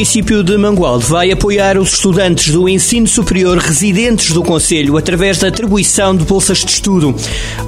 O município de Mangualde vai apoiar os estudantes do ensino superior residentes do Conselho através da atribuição de bolsas de estudo.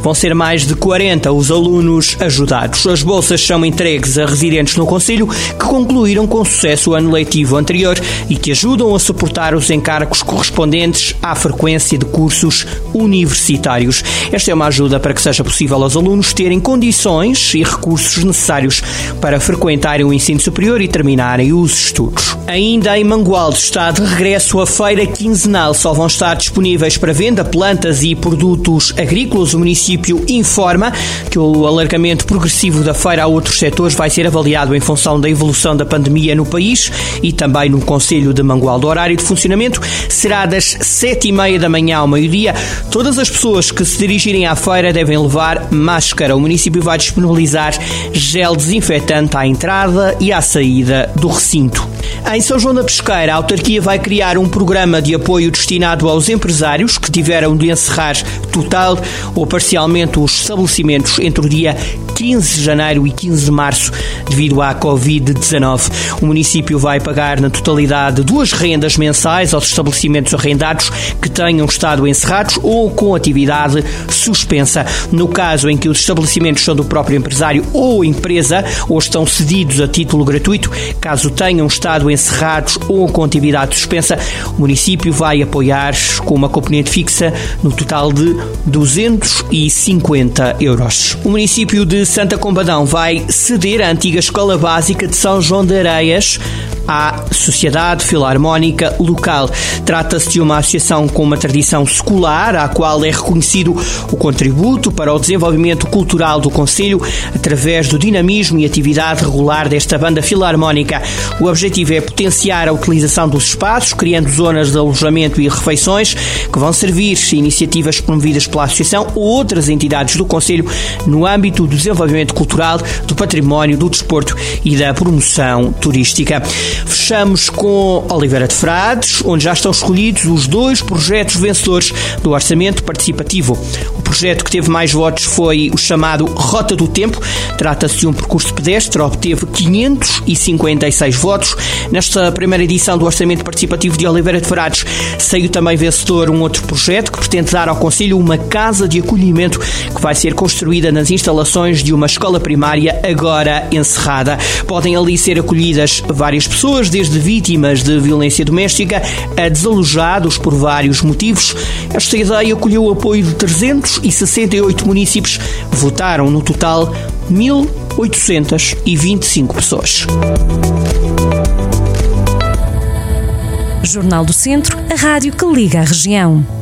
Vão ser mais de 40 os alunos ajudados. As bolsas são entregues a residentes no Conselho que concluíram com sucesso o ano letivo anterior e que ajudam a suportar os encargos correspondentes à frequência de cursos universitários. Esta é uma ajuda para que seja possível aos alunos terem condições e recursos necessários para frequentarem o ensino superior e terminarem os estudos Ainda em Mangualde está de regresso a feira quinzenal. Só vão estar disponíveis para venda plantas e produtos agrícolas. O município informa que o alargamento progressivo da feira a outros setores vai ser avaliado em função da evolução da pandemia no país e também no Conselho de Mangualde. O horário de funcionamento será das sete e meia da manhã ao meio-dia. Todas as pessoas que se dirigirem à feira devem levar máscara. O município vai disponibilizar gel desinfetante à entrada e à saída do recinto. Em São João da Pesqueira, a autarquia vai criar um programa de apoio destinado aos empresários que tiveram de encerrar total ou parcialmente os estabelecimentos entre o dia 15 de janeiro e 15 de março devido à Covid-19. O município vai pagar na totalidade duas rendas mensais aos estabelecimentos arrendados que tenham estado encerrados ou com atividade suspensa. No caso em que os estabelecimentos são do próprio empresário ou empresa ou estão cedidos a título gratuito, caso tenham estado encerrados ou com atividade suspensa, o município vai apoiar com uma componente fixa no total de 250 euros. O município de Santa Combadão vai ceder a antiga Escola Básica de São João de Areias à Sociedade Filarmónica Local. Trata-se de uma associação com uma tradição secular, à qual é reconhecido o contributo para o desenvolvimento cultural do Conselho através do dinamismo e atividade regular desta banda filarmónica. O objetivo é potenciar a utilização dos espaços, criando zonas de alojamento e refeições que vão servir iniciativas promovidas pela associação ou outras entidades do Conselho no âmbito do desenvolvimento cultural, do património, do desporto e da promoção turística. Fechamos com Oliveira de Frades, onde já estão escolhidos os dois projetos vencedores do orçamento participativo. O projeto que teve mais votos foi o chamado Rota do Tempo. Trata-se de um percurso pedestre, obteve 556 votos. Nesta primeira edição do Orçamento Participativo de Oliveira de Frades, saiu também vencedor um outro projeto que pretende dar ao Conselho uma casa de acolhimento que vai ser construída nas instalações de uma escola primária agora encerrada. Podem ali ser acolhidas várias pessoas pessoas, desde vítimas de violência doméstica a desalojados por vários motivos. Esta ideia colheu o apoio de 368 municípios. Votaram no total 1.825 pessoas. Jornal do Centro, a rádio que liga a região.